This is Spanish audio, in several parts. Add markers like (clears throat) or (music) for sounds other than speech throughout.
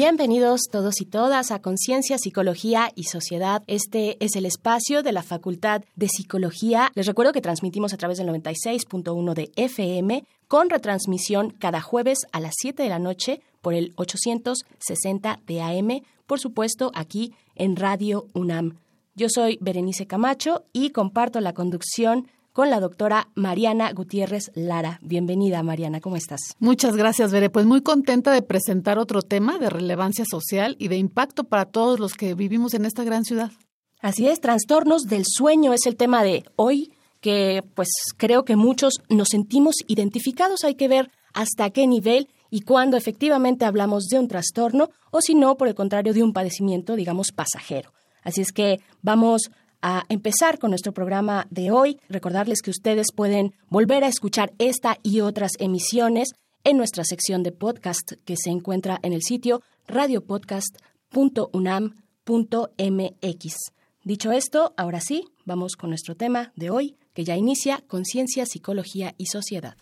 Bienvenidos todos y todas a Conciencia, Psicología y Sociedad. Este es el espacio de la Facultad de Psicología. Les recuerdo que transmitimos a través del 96.1 de FM con retransmisión cada jueves a las 7 de la noche por el 860 de AM, por supuesto aquí en Radio UNAM. Yo soy Berenice Camacho y comparto la conducción con la doctora Mariana Gutiérrez Lara. Bienvenida, Mariana, ¿cómo estás? Muchas gracias, Bere. Pues muy contenta de presentar otro tema de relevancia social y de impacto para todos los que vivimos en esta gran ciudad. Así es, trastornos del sueño es el tema de hoy, que pues creo que muchos nos sentimos identificados. Hay que ver hasta qué nivel y cuándo efectivamente hablamos de un trastorno o si no, por el contrario, de un padecimiento, digamos, pasajero. Así es que vamos a empezar con nuestro programa de hoy. Recordarles que ustedes pueden volver a escuchar esta y otras emisiones en nuestra sección de podcast que se encuentra en el sitio radiopodcast.unam.mx. Dicho esto, ahora sí, vamos con nuestro tema de hoy, que ya inicia Conciencia, Psicología y Sociedad.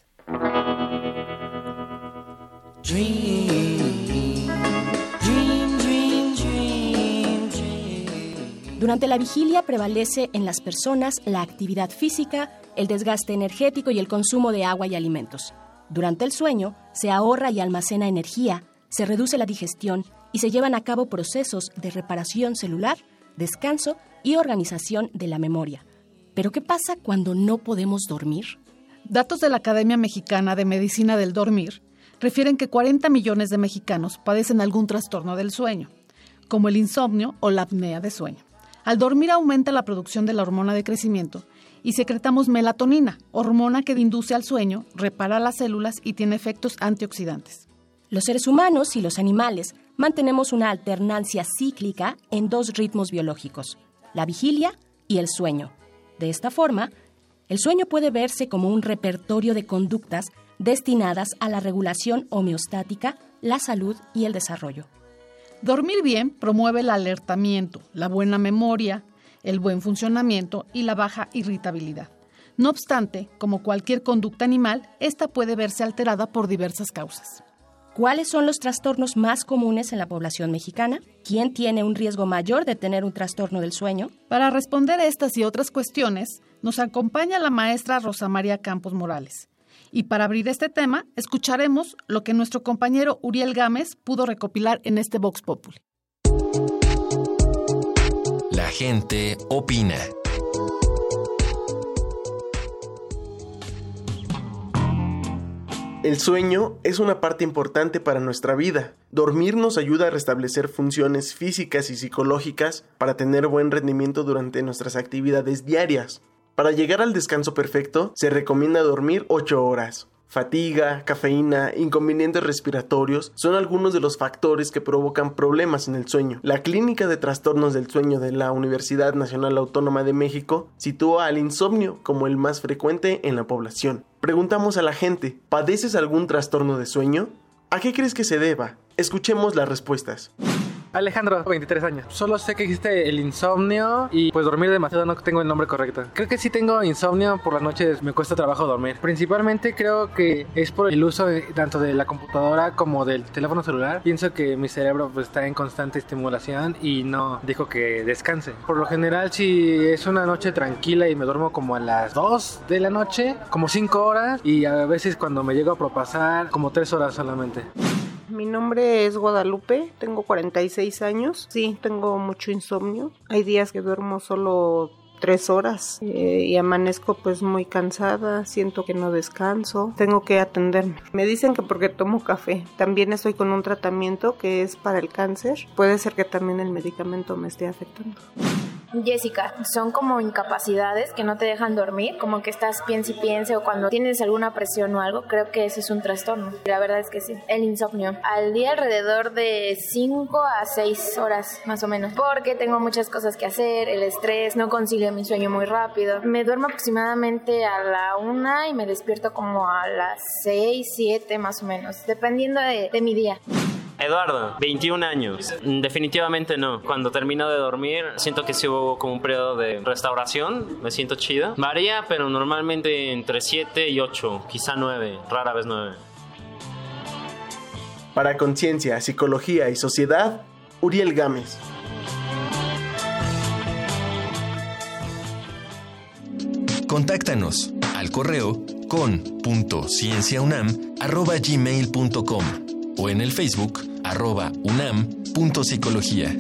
Durante la vigilia prevalece en las personas la actividad física, el desgaste energético y el consumo de agua y alimentos. Durante el sueño se ahorra y almacena energía, se reduce la digestión y se llevan a cabo procesos de reparación celular, descanso y organización de la memoria. Pero ¿qué pasa cuando no podemos dormir? Datos de la Academia Mexicana de Medicina del Dormir refieren que 40 millones de mexicanos padecen algún trastorno del sueño, como el insomnio o la apnea de sueño. Al dormir aumenta la producción de la hormona de crecimiento y secretamos melatonina, hormona que induce al sueño, repara las células y tiene efectos antioxidantes. Los seres humanos y los animales mantenemos una alternancia cíclica en dos ritmos biológicos, la vigilia y el sueño. De esta forma, el sueño puede verse como un repertorio de conductas destinadas a la regulación homeostática, la salud y el desarrollo. Dormir bien promueve el alertamiento, la buena memoria, el buen funcionamiento y la baja irritabilidad. No obstante, como cualquier conducta animal, esta puede verse alterada por diversas causas. ¿Cuáles son los trastornos más comunes en la población mexicana? ¿Quién tiene un riesgo mayor de tener un trastorno del sueño? Para responder a estas y otras cuestiones, nos acompaña la maestra Rosa María Campos Morales, y para abrir este tema, escucharemos lo que nuestro compañero Uriel Gámez pudo recopilar en este Vox Populi. La gente opina. El sueño es una parte importante para nuestra vida. Dormir nos ayuda a restablecer funciones físicas y psicológicas para tener buen rendimiento durante nuestras actividades diarias. Para llegar al descanso perfecto, se recomienda dormir 8 horas. Fatiga, cafeína, inconvenientes respiratorios son algunos de los factores que provocan problemas en el sueño. La Clínica de Trastornos del Sueño de la Universidad Nacional Autónoma de México sitúa al insomnio como el más frecuente en la población. Preguntamos a la gente, ¿padeces algún trastorno de sueño? ¿A qué crees que se deba? Escuchemos las respuestas. Alejandro, 23 años. Solo sé que existe el insomnio y pues dormir demasiado no tengo el nombre correcto. Creo que sí tengo insomnio, por las noches me cuesta trabajo dormir. Principalmente creo que es por el uso tanto de la computadora como del teléfono celular. Pienso que mi cerebro pues, está en constante estimulación y no dejo que descanse. Por lo general si es una noche tranquila y me duermo como a las 2 de la noche, como 5 horas y a veces cuando me llego a propasar como 3 horas solamente. Mi nombre es Guadalupe, tengo 46 años. Sí, tengo mucho insomnio. Hay días que duermo solo tres horas eh, y amanezco pues muy cansada, siento que no descanso, tengo que atenderme. Me dicen que porque tomo café, también estoy con un tratamiento que es para el cáncer, puede ser que también el medicamento me esté afectando. Jessica, son como incapacidades que no te dejan dormir, como que estás piense y piense o cuando tienes alguna presión o algo, creo que ese es un trastorno. La verdad es que sí. El insomnio. Al día alrededor de 5 a 6 horas más o menos, porque tengo muchas cosas que hacer, el estrés, no concilio mi sueño muy rápido. Me duermo aproximadamente a la 1 y me despierto como a las 6, 7 más o menos, dependiendo de, de mi día. Eduardo, 21 años. Definitivamente no. Cuando termino de dormir, siento que sí hubo como un periodo de restauración. Me siento chido. Varía, pero normalmente entre 7 y 8, quizá 9, rara vez 9. Para Conciencia, Psicología y Sociedad, Uriel Gámez. Contáctanos al correo con.cienciaunam.gmail.com o en el Facebook arroba unam.psicología.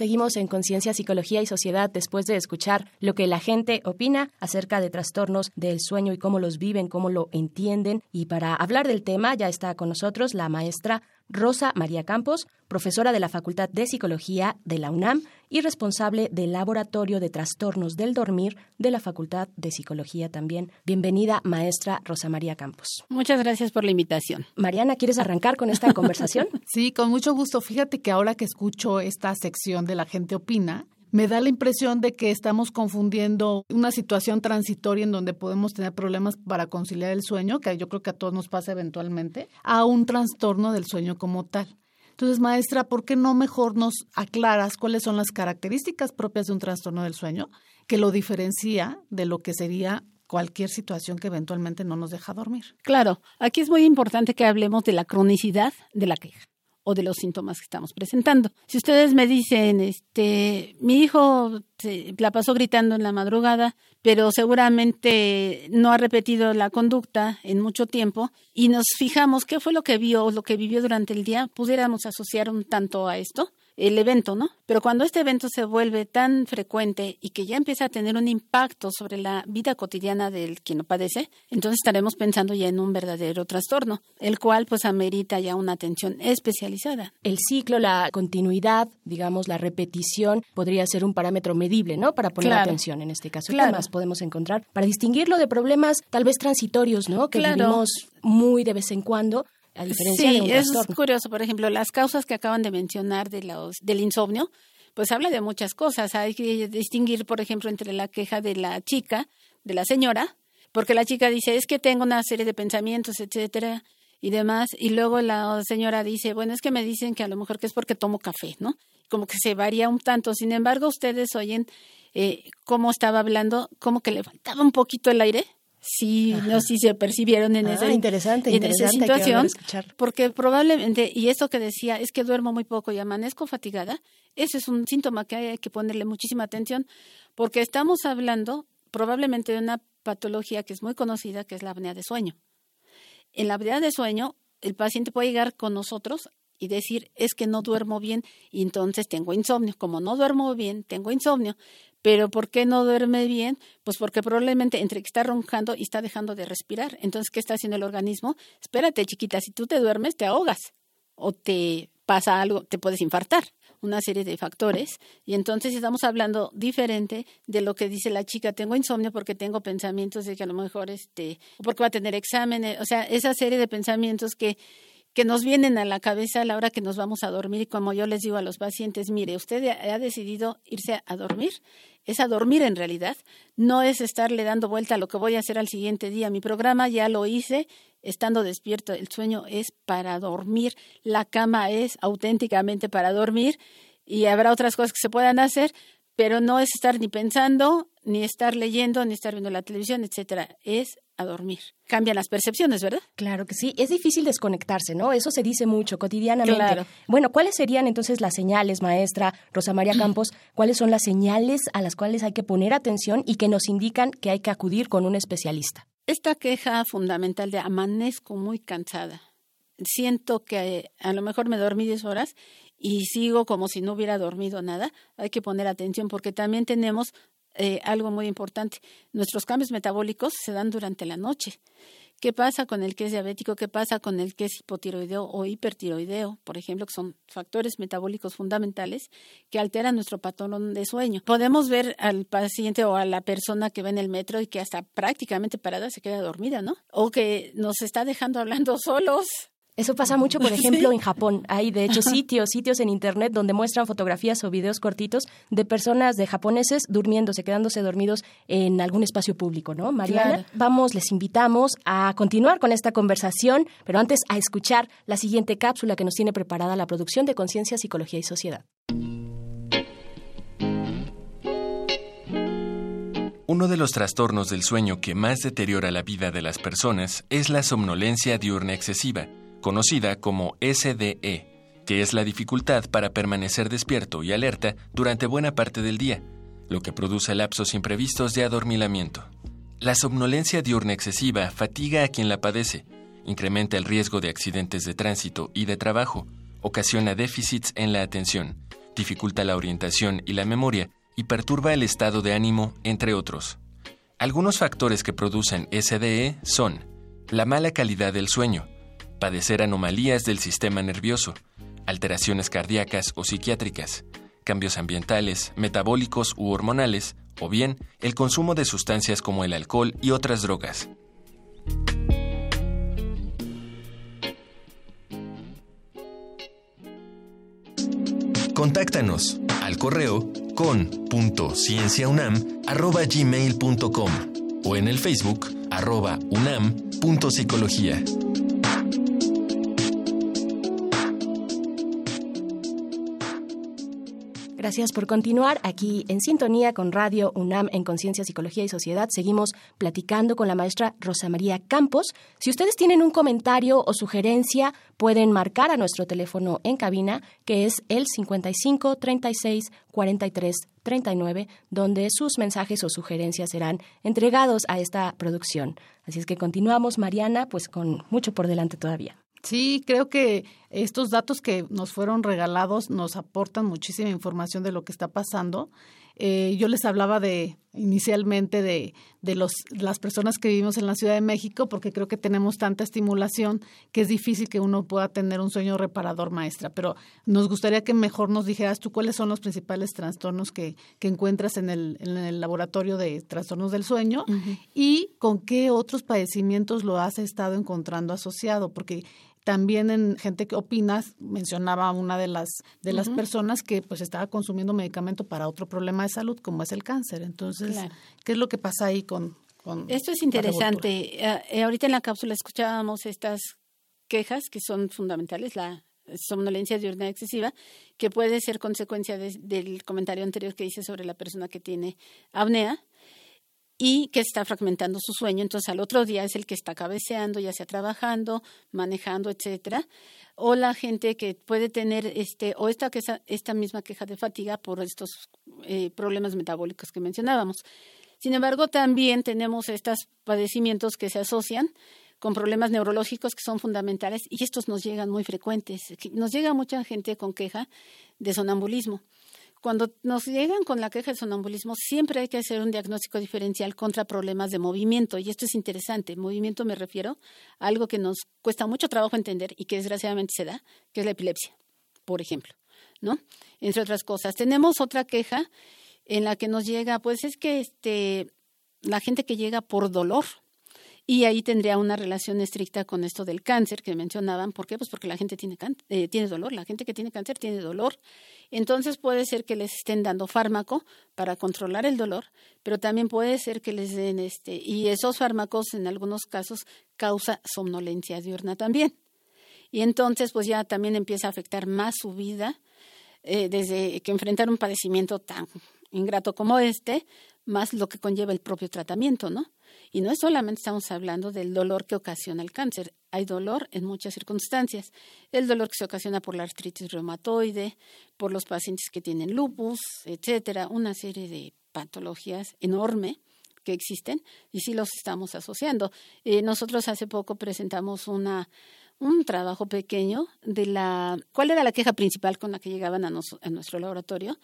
Seguimos en Conciencia, Psicología y Sociedad después de escuchar lo que la gente opina acerca de trastornos del sueño y cómo los viven, cómo lo entienden. Y para hablar del tema ya está con nosotros la maestra Rosa María Campos, profesora de la Facultad de Psicología de la UNAM y responsable del Laboratorio de Trastornos del Dormir de la Facultad de Psicología también. Bienvenida, maestra Rosa María Campos. Muchas gracias por la invitación. Mariana, ¿quieres arrancar con esta (laughs) conversación? sí, con mucho gusto. Fíjate que ahora que escucho esta sección de La gente opina, me da la impresión de que estamos confundiendo una situación transitoria en donde podemos tener problemas para conciliar el sueño, que yo creo que a todos nos pasa eventualmente, a un trastorno del sueño como tal. Entonces, maestra, ¿por qué no mejor nos aclaras cuáles son las características propias de un trastorno del sueño que lo diferencia de lo que sería cualquier situación que eventualmente no nos deja dormir? Claro, aquí es muy importante que hablemos de la cronicidad de la queja o de los síntomas que estamos presentando. Si ustedes me dicen, este, mi hijo se la pasó gritando en la madrugada, pero seguramente no ha repetido la conducta en mucho tiempo y nos fijamos qué fue lo que vio o lo que vivió durante el día, pudiéramos asociar un tanto a esto el evento, ¿no? Pero cuando este evento se vuelve tan frecuente y que ya empieza a tener un impacto sobre la vida cotidiana del quien lo padece, entonces estaremos pensando ya en un verdadero trastorno, el cual pues amerita ya una atención especializada. El ciclo, la continuidad, digamos, la repetición podría ser un parámetro medible, ¿no? Para poner atención en este caso. Claro. ¿Qué más podemos encontrar? Para distinguirlo de problemas tal vez transitorios, ¿no? Que vivimos muy de vez en cuando sí, es curioso. Por ejemplo, las causas que acaban de mencionar de los, del insomnio, pues habla de muchas cosas. Hay que distinguir, por ejemplo, entre la queja de la chica, de la señora, porque la chica dice, es que tengo una serie de pensamientos, etcétera, y demás, y luego la señora dice, bueno, es que me dicen que a lo mejor que es porque tomo café, ¿no? Como que se varía un tanto. Sin embargo, ustedes oyen eh, cómo estaba hablando, como que le faltaba un poquito el aire, sí, no si se percibieron en, esa, interesante, en esa situación, porque probablemente, y eso que decía, es que duermo muy poco y amanezco fatigada, ese es un síntoma que hay que ponerle muchísima atención, porque estamos hablando probablemente de una patología que es muy conocida, que es la apnea de sueño. En la apnea de sueño, el paciente puede llegar con nosotros y decir, es que no duermo bien y entonces tengo insomnio. Como no duermo bien, tengo insomnio. Pero ¿por qué no duerme bien? Pues porque probablemente entre que está roncando y está dejando de respirar. Entonces, ¿qué está haciendo el organismo? Espérate, chiquita, si tú te duermes, te ahogas o te pasa algo, te puedes infartar una serie de factores y entonces estamos hablando diferente de lo que dice la chica, tengo insomnio porque tengo pensamientos de que a lo mejor este, porque va a tener exámenes, o sea, esa serie de pensamientos que que nos vienen a la cabeza a la hora que nos vamos a dormir y como yo les digo a los pacientes, mire, usted ha decidido irse a dormir, es a dormir en realidad, no es estarle dando vuelta a lo que voy a hacer al siguiente día. Mi programa ya lo hice estando despierto, el sueño es para dormir, la cama es auténticamente para dormir y habrá otras cosas que se puedan hacer, pero no es estar ni pensando, ni estar leyendo, ni estar viendo la televisión, etcétera, es a dormir. Cambian las percepciones, ¿verdad? Claro que sí. Es difícil desconectarse, ¿no? Eso se dice mucho cotidianamente. Claro. Bueno, ¿cuáles serían entonces las señales, maestra Rosa María Campos? (clears throat) ¿Cuáles son las señales a las cuales hay que poner atención y que nos indican que hay que acudir con un especialista? Esta queja fundamental de amanezco muy cansada. Siento que a lo mejor me dormí 10 horas y sigo como si no hubiera dormido nada. Hay que poner atención porque también tenemos eh, algo muy importante. Nuestros cambios metabólicos se dan durante la noche. ¿Qué pasa con el que es diabético? ¿Qué pasa con el que es hipotiroideo o hipertiroideo? Por ejemplo, que son factores metabólicos fundamentales que alteran nuestro patrón de sueño. Podemos ver al paciente o a la persona que va en el metro y que hasta prácticamente parada se queda dormida, ¿no? O que nos está dejando hablando (laughs) solos eso pasa mucho, por (laughs) ejemplo, en Japón. Hay, de hecho, sitios, sitios en Internet donde muestran fotografías o videos cortitos de personas, de japoneses, durmiéndose, quedándose dormidos en algún espacio público, ¿no? Mariana, vamos, les invitamos a continuar con esta conversación, pero antes a escuchar la siguiente cápsula que nos tiene preparada la producción de Conciencia, Psicología y Sociedad. Uno de los trastornos del sueño que más deteriora la vida de las personas es la somnolencia diurna excesiva conocida como SDE, que es la dificultad para permanecer despierto y alerta durante buena parte del día, lo que produce lapsos imprevistos de adormilamiento. La somnolencia diurna excesiva fatiga a quien la padece, incrementa el riesgo de accidentes de tránsito y de trabajo, ocasiona déficits en la atención, dificulta la orientación y la memoria y perturba el estado de ánimo, entre otros. Algunos factores que producen SDE son la mala calidad del sueño, padecer anomalías del sistema nervioso, alteraciones cardíacas o psiquiátricas, cambios ambientales, metabólicos u hormonales, o bien el consumo de sustancias como el alcohol y otras drogas. Contáctanos al correo con.cienciaunam.gmail.com o en el Facebook arroba. Gracias por continuar aquí en sintonía con Radio UNAM en Conciencia, Psicología y Sociedad. Seguimos platicando con la maestra Rosa María Campos. Si ustedes tienen un comentario o sugerencia, pueden marcar a nuestro teléfono en cabina, que es el 55 36 43 39, donde sus mensajes o sugerencias serán entregados a esta producción. Así es que continuamos, Mariana, pues con mucho por delante todavía. Sí, creo que estos datos que nos fueron regalados nos aportan muchísima información de lo que está pasando. Eh, yo les hablaba de inicialmente de, de los, las personas que vivimos en la Ciudad de México, porque creo que tenemos tanta estimulación que es difícil que uno pueda tener un sueño reparador, maestra. Pero nos gustaría que mejor nos dijeras tú cuáles son los principales trastornos que, que encuentras en el, en el laboratorio de trastornos del sueño y con qué otros padecimientos lo has estado encontrando asociado, porque también en gente que opinas, mencionaba una de las de las personas que pues estaba consumiendo medicamento para otro problema de salud como es el cáncer. Entonces, ¿qué es lo que pasa ahí con, con Esto es interesante. Eh, eh, ahorita en la cápsula escuchábamos estas quejas que son fundamentales, la somnolencia diurna excesiva, que puede ser consecuencia del comentario anterior que hice sobre la persona que tiene apnea y que está fragmentando su sueño. Entonces al otro día es el que está cabeceando, ya sea trabajando, manejando, etcétera. O la gente que puede tener este o esta esta misma queja de fatiga por estos eh, problemas metabólicos que mencionábamos. Sin embargo, también tenemos estos padecimientos que se asocian con problemas neurológicos que son fundamentales y estos nos llegan muy frecuentes. Nos llega mucha gente con queja de sonambulismo. Cuando nos llegan con la queja de sonambulismo, siempre hay que hacer un diagnóstico diferencial contra problemas de movimiento. Y esto es interesante. Movimiento me refiero a algo que nos cuesta mucho trabajo entender y que desgraciadamente se da, que es la epilepsia, por ejemplo. ¿No? Entre otras cosas. Tenemos otra queja en la que nos llega, pues es que este, la gente que llega por dolor, y ahí tendría una relación estricta con esto del cáncer que mencionaban. ¿Por qué? Pues porque la gente tiene, eh, tiene dolor. La gente que tiene cáncer tiene dolor. Entonces puede ser que les estén dando fármaco para controlar el dolor, pero también puede ser que les den este, y esos fármacos en algunos casos causa somnolencia diurna también. Y entonces pues ya también empieza a afectar más su vida eh, desde que enfrentar un padecimiento tan ingrato como este, más lo que conlleva el propio tratamiento, ¿no? Y no es solamente estamos hablando del dolor que ocasiona el cáncer, hay dolor en muchas circunstancias. El dolor que se ocasiona por la artritis reumatoide, por los pacientes que tienen lupus, etcétera, una serie de patologías enorme que existen y sí los estamos asociando. Eh, nosotros hace poco presentamos una un trabajo pequeño de la cuál era la queja principal con la que llegaban a, a nuestro laboratorio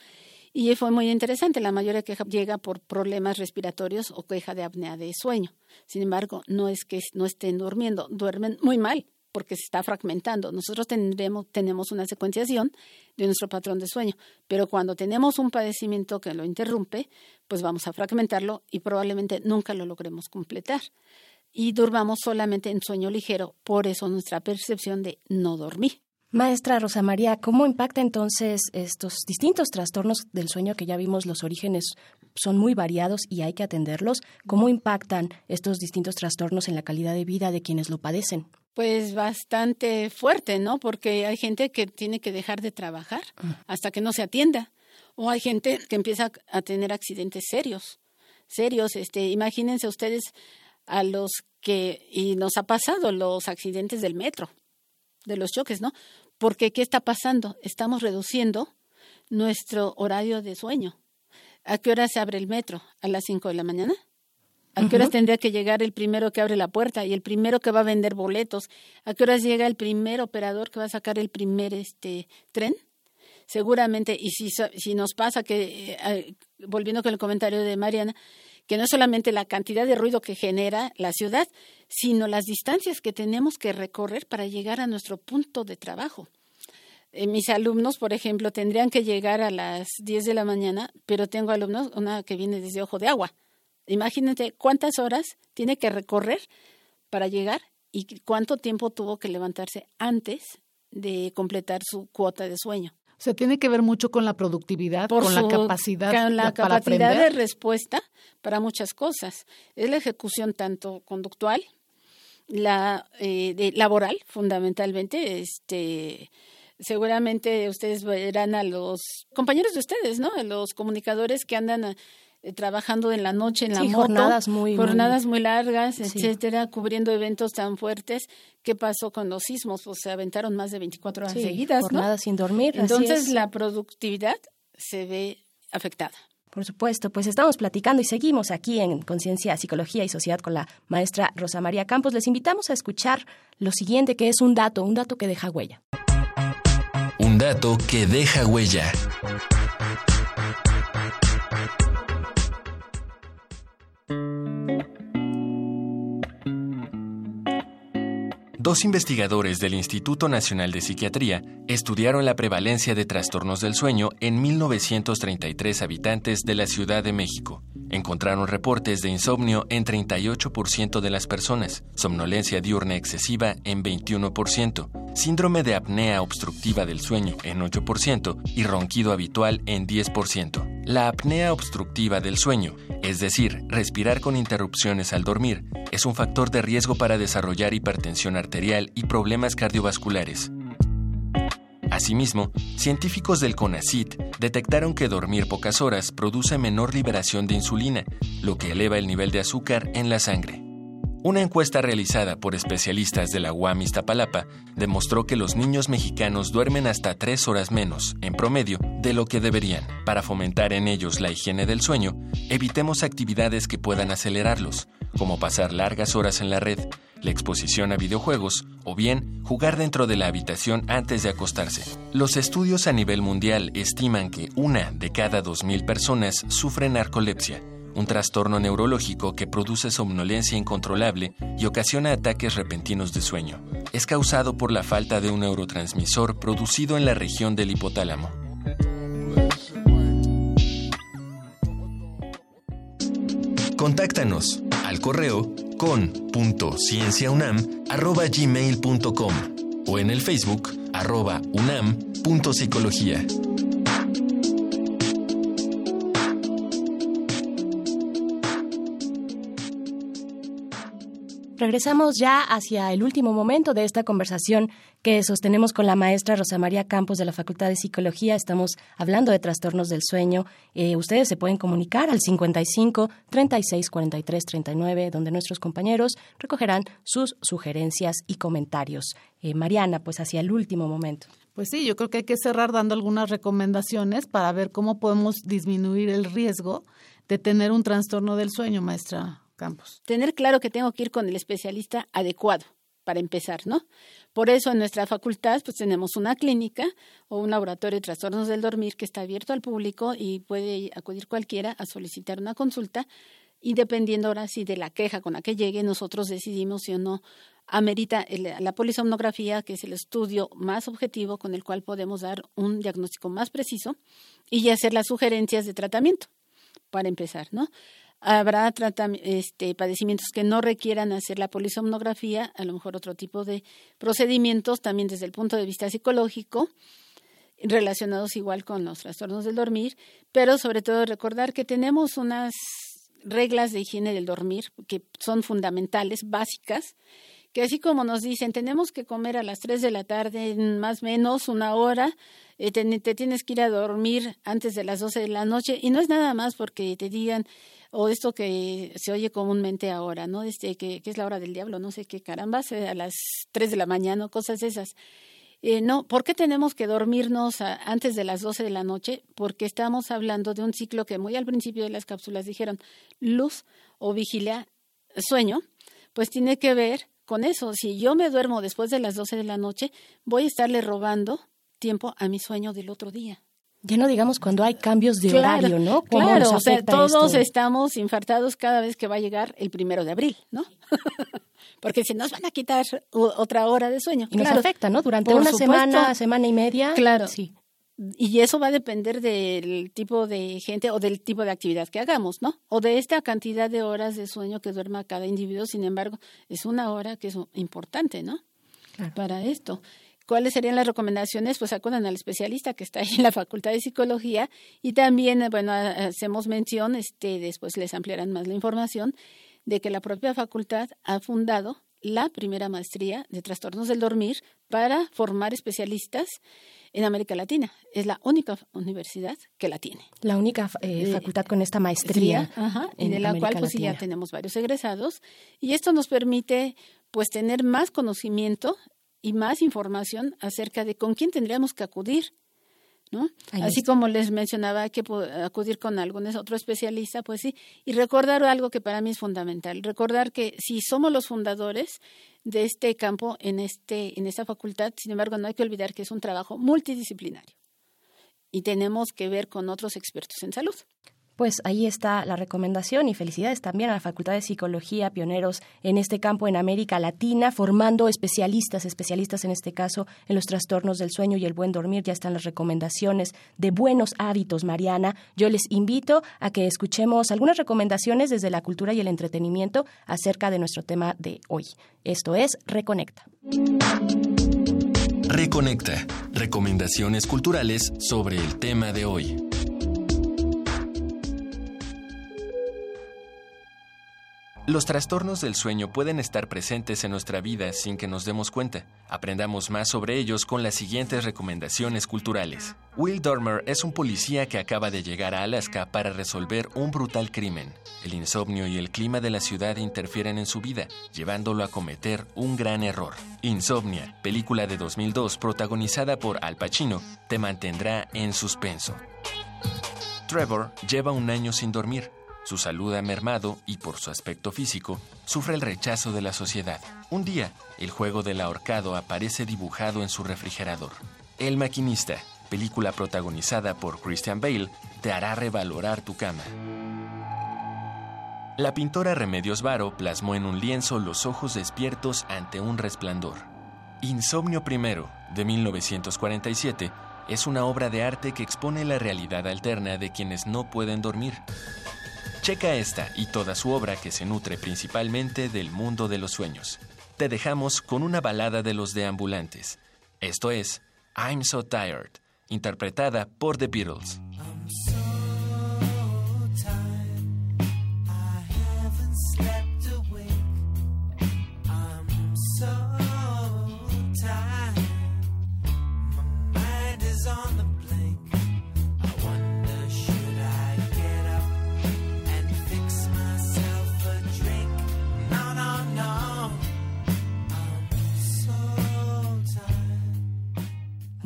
Y fue muy interesante, la mayoría queja llega por problemas respiratorios o queja de apnea de sueño. Sin embargo, no es que no estén durmiendo, duermen muy mal porque se está fragmentando. Nosotros tendremos, tenemos una secuenciación de nuestro patrón de sueño, pero cuando tenemos un padecimiento que lo interrumpe, pues vamos a fragmentarlo y probablemente nunca lo logremos completar. Y durmamos solamente en sueño ligero, por eso nuestra percepción de no dormir. Maestra Rosa María, ¿cómo impacta entonces estos distintos trastornos del sueño que ya vimos los orígenes son muy variados y hay que atenderlos? ¿Cómo impactan estos distintos trastornos en la calidad de vida de quienes lo padecen? Pues bastante fuerte, ¿no? Porque hay gente que tiene que dejar de trabajar ah. hasta que no se atienda. O hay gente que empieza a tener accidentes serios, serios. Este, imagínense ustedes a los que, y nos ha pasado los accidentes del metro, de los choques, ¿no? Porque, ¿qué está pasando? Estamos reduciendo nuestro horario de sueño. ¿A qué hora se abre el metro? ¿A las cinco de la mañana? ¿A qué horas tendría que llegar el primero que abre la puerta y el primero que va a vender boletos? ¿A qué horas llega el primer operador que va a sacar el primer este tren? Seguramente, y si, si nos pasa que, eh, volviendo con el comentario de Mariana, que no es solamente la cantidad de ruido que genera la ciudad, sino las distancias que tenemos que recorrer para llegar a nuestro punto de trabajo. Eh, mis alumnos, por ejemplo, tendrían que llegar a las 10 de la mañana, pero tengo alumnos, una que viene desde Ojo de Agua, Imagínate cuántas horas tiene que recorrer para llegar y cuánto tiempo tuvo que levantarse antes de completar su cuota de sueño. O sea, tiene que ver mucho con la productividad, con la capacidad, con la capacidad de respuesta para muchas cosas. Es la ejecución tanto conductual, la eh, laboral, fundamentalmente. Este, seguramente ustedes verán a los compañeros de ustedes, ¿no? A los comunicadores que andan trabajando en la noche en la moto, jornadas muy jornadas muy, largas, etcétera, cubriendo eventos tan fuertes. ¿Qué pasó con los sismos? Pues se aventaron más de 24 horas seguidas, jornadas sin dormir. Entonces la productividad se ve afectada. Por supuesto, pues estamos platicando y seguimos aquí en Conciencia, Psicología y Sociedad con la maestra Rosa María Campos. Les invitamos a escuchar lo siguiente, que es un dato, un dato que deja huella. Un dato que deja huella. Dos investigadores del Instituto Nacional de Psiquiatría estudiaron la prevalencia de trastornos del sueño en 1933 habitantes de la Ciudad de México. Encontraron reportes de insomnio en 38% de las personas, somnolencia diurna excesiva en 21%, síndrome de apnea obstructiva del sueño en 8% y ronquido habitual en 10%. La apnea obstructiva del sueño, es decir, respirar con interrupciones al dormir, es un factor de riesgo para desarrollar hipertensión arterial y problemas cardiovasculares. Asimismo, científicos del CONACIT detectaron que dormir pocas horas produce menor liberación de insulina, lo que eleva el nivel de azúcar en la sangre. Una encuesta realizada por especialistas de la UAM Iztapalapa demostró que los niños mexicanos duermen hasta tres horas menos, en promedio, de lo que deberían. Para fomentar en ellos la higiene del sueño, evitemos actividades que puedan acelerarlos, como pasar largas horas en la red, la exposición a videojuegos o bien jugar dentro de la habitación antes de acostarse. Los estudios a nivel mundial estiman que una de cada 2.000 personas sufre narcolepsia un trastorno neurológico que produce somnolencia incontrolable y ocasiona ataques repentinos de sueño. Es causado por la falta de un neurotransmisor producido en la región del hipotálamo. Contáctanos al correo con.cienciaunam.gmail.com o en el Facebook arroba unam.psicología. Regresamos ya hacia el último momento de esta conversación que sostenemos con la maestra Rosa María Campos de la Facultad de Psicología. Estamos hablando de trastornos del sueño. Eh, ustedes se pueden comunicar al 55 36 43 39, donde nuestros compañeros recogerán sus sugerencias y comentarios. Eh, Mariana, pues hacia el último momento. Pues sí, yo creo que hay que cerrar dando algunas recomendaciones para ver cómo podemos disminuir el riesgo de tener un trastorno del sueño, maestra Campos. Tener claro que tengo que ir con el especialista adecuado para empezar, ¿no? Por eso en nuestra facultad pues tenemos una clínica o un laboratorio de trastornos del dormir que está abierto al público y puede acudir cualquiera a solicitar una consulta y dependiendo ahora sí de la queja con la que llegue, nosotros decidimos si o no amerita la polisomnografía, que es el estudio más objetivo con el cual podemos dar un diagnóstico más preciso y hacer las sugerencias de tratamiento, para empezar, ¿no? Habrá este, padecimientos que no requieran hacer la polisomnografía, a lo mejor otro tipo de procedimientos, también desde el punto de vista psicológico, relacionados igual con los trastornos del dormir, pero sobre todo recordar que tenemos unas reglas de higiene del dormir que son fundamentales, básicas, que así como nos dicen, tenemos que comer a las 3 de la tarde, más o menos una hora, eh, te, tienes que ir a dormir antes de las 12 de la noche, y no es nada más porque te digan, o esto que se oye comúnmente ahora, ¿no? Este, que, es la hora del diablo, no sé qué caramba, a las 3 de la mañana, cosas esas. Eh, no, ¿por qué tenemos que dormirnos antes de las 12 de la noche? Porque estamos hablando de un ciclo que muy al principio de las cápsulas dijeron luz o vigilia, sueño, pues tiene que ver con eso, si yo me duermo después de las 12 de la noche, voy a estarle robando tiempo a mi sueño del otro día. Ya no digamos cuando hay cambios de horario, ¿no? Claro, o sea, todos estamos infartados cada vez que va a llegar el primero de abril, ¿no? (laughs) Porque si nos van a quitar otra hora de sueño. Y nos afecta, ¿no? Durante una semana, semana y media. Claro. Sí. Y eso va a depender del tipo de gente o del tipo de actividad que hagamos, ¿no? O de esta cantidad de horas de sueño que duerma cada individuo. Sin embargo, es una hora que es importante, ¿no? Para esto. ¿Cuáles serían las recomendaciones? Pues acudan al especialista que está ahí en la Facultad de Psicología y también, bueno, hacemos mención, este, después les ampliarán más la información, de que la propia facultad ha fundado la primera maestría de trastornos del dormir para formar especialistas en América Latina. Es la única universidad que la tiene. La única eh, facultad con esta maestría. ajá, y de la cual pues ya tenemos varios egresados. Y esto nos permite pues tener más conocimiento y más información acerca de con quién tendríamos que acudir ¿no? Así como les mencionaba, hay que acudir con algún otro especialista, pues sí, y recordar algo que para mí es fundamental, recordar que si somos los fundadores de este campo en este en esta facultad, sin embargo, no hay que olvidar que es un trabajo multidisciplinario y tenemos que ver con otros expertos en salud. Pues ahí está la recomendación y felicidades también a la Facultad de Psicología, pioneros en este campo en América Latina, formando especialistas, especialistas en este caso en los trastornos del sueño y el buen dormir. Ya están las recomendaciones de buenos hábitos, Mariana. Yo les invito a que escuchemos algunas recomendaciones desde la cultura y el entretenimiento acerca de nuestro tema de hoy. Esto es Reconecta. Reconecta. Recomendaciones culturales sobre el tema de hoy. Los trastornos del sueño pueden estar presentes en nuestra vida sin que nos demos cuenta. Aprendamos más sobre ellos con las siguientes recomendaciones culturales. Will Dormer es un policía que acaba de llegar a Alaska para resolver un brutal crimen. El insomnio y el clima de la ciudad interfieren en su vida, llevándolo a cometer un gran error. Insomnia, película de 2002 protagonizada por Al Pacino, te mantendrá en suspenso. Trevor lleva un año sin dormir su salud ha mermado y por su aspecto físico sufre el rechazo de la sociedad. Un día, el juego del ahorcado aparece dibujado en su refrigerador. El maquinista, película protagonizada por Christian Bale, te hará revalorar tu cama. La pintora Remedios Varo plasmó en un lienzo los ojos despiertos ante un resplandor. Insomnio Primero, de 1947, es una obra de arte que expone la realidad alterna de quienes no pueden dormir. Checa esta y toda su obra que se nutre principalmente del mundo de los sueños. Te dejamos con una balada de los deambulantes. Esto es I'm So Tired, interpretada por The Beatles.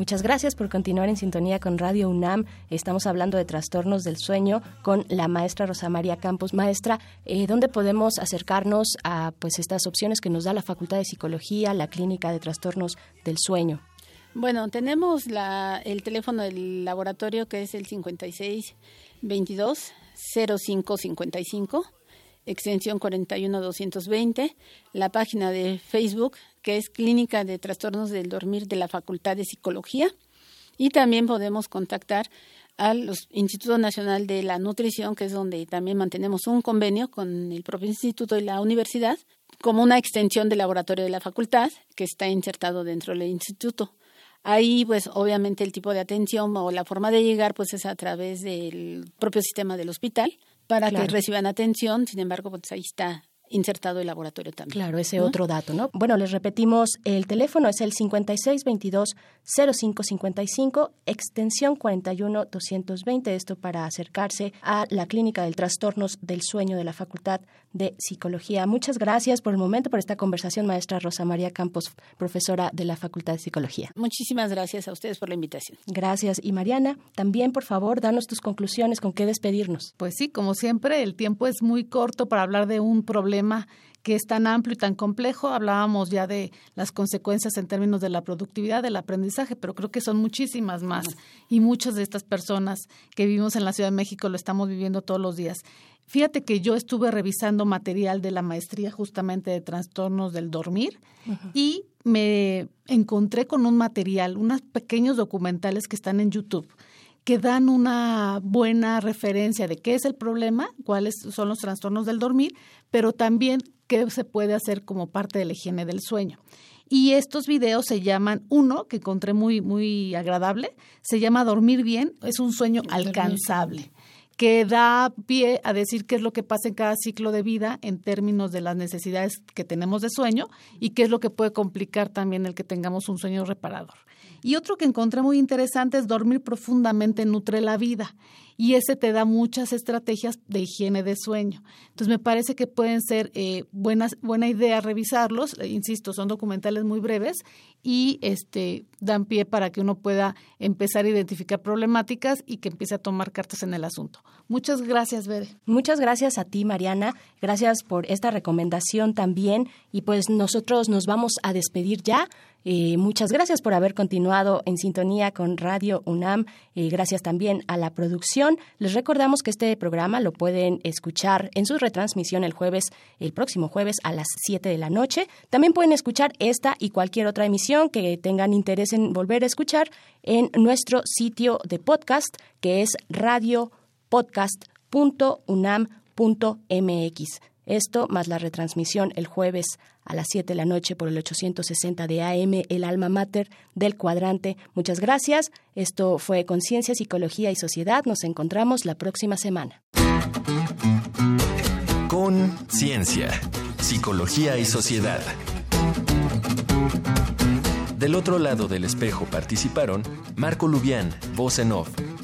Muchas gracias por continuar en sintonía con Radio UNAM. Estamos hablando de trastornos del sueño con la maestra Rosa María Campos. Maestra, eh, ¿dónde podemos acercarnos a pues estas opciones que nos da la Facultad de Psicología, la Clínica de Trastornos del Sueño? Bueno, tenemos la, el teléfono del laboratorio que es el 56 22 0555 extensión 41220, la página de Facebook que es Clínica de Trastornos del Dormir de la Facultad de Psicología y también podemos contactar al Instituto Nacional de la Nutrición, que es donde también mantenemos un convenio con el propio instituto y la universidad, como una extensión del laboratorio de la facultad que está insertado dentro del instituto. Ahí, pues, obviamente el tipo de atención o la forma de llegar, pues, es a través del propio sistema del hospital para que reciban atención. Sin embargo, pues ahí está insertado el laboratorio también. Claro, ese otro dato, ¿no? Bueno, les repetimos, el teléfono es el 5622-0555, extensión 41220, esto para acercarse a la Clínica del Trastornos del Sueño de la Facultad de Psicología. Muchas gracias por el momento, por esta conversación, maestra Rosa María Campos, profesora de la Facultad de Psicología. Muchísimas gracias a ustedes por la invitación. Gracias. Y Mariana, también, por favor, danos tus conclusiones, con qué despedirnos. Pues sí, como siempre, el tiempo es muy corto para hablar de un problema que es tan amplio y tan complejo. Hablábamos ya de las consecuencias en términos de la productividad, del aprendizaje, pero creo que son muchísimas más y muchas de estas personas que vivimos en la Ciudad de México lo estamos viviendo todos los días. Fíjate que yo estuve revisando material de la maestría justamente de trastornos del dormir y me encontré con un material, unos pequeños documentales que están en YouTube que dan una buena referencia de qué es el problema, cuáles son los trastornos del dormir, pero también qué se puede hacer como parte de la higiene del sueño. Y estos videos se llaman, uno que encontré muy, muy agradable, se llama Dormir bien, es un sueño alcanzable que da pie a decir qué es lo que pasa en cada ciclo de vida en términos de las necesidades que tenemos de sueño y qué es lo que puede complicar también el que tengamos un sueño reparador. Y otro que encontré muy interesante es dormir profundamente nutre la vida y ese te da muchas estrategias de higiene de sueño. Entonces me parece que pueden ser eh, buenas, buena idea revisarlos, eh, insisto, son documentales muy breves y este dan pie para que uno pueda empezar a identificar problemáticas y que empiece a tomar cartas en el asunto. Muchas gracias, Bede. Muchas gracias a ti, Mariana. Gracias por esta recomendación también y pues nosotros nos vamos a despedir ya. Muchas gracias por haber continuado en sintonía con Radio UNAM. Eh, gracias también a la producción. Les recordamos que este programa lo pueden escuchar en su retransmisión el jueves, el próximo jueves a las 7 de la noche. También pueden escuchar esta y cualquier otra emisión que tengan interés en volver a escuchar en nuestro sitio de podcast que es radiopodcast.unam.mx. Esto más la retransmisión el jueves a las 7 de la noche por el 860 de AM, el alma mater del cuadrante. Muchas gracias. Esto fue Conciencia, Psicología y Sociedad. Nos encontramos la próxima semana. Con Ciencia, Psicología y Sociedad. Del otro lado del espejo participaron Marco Lubián, voz off,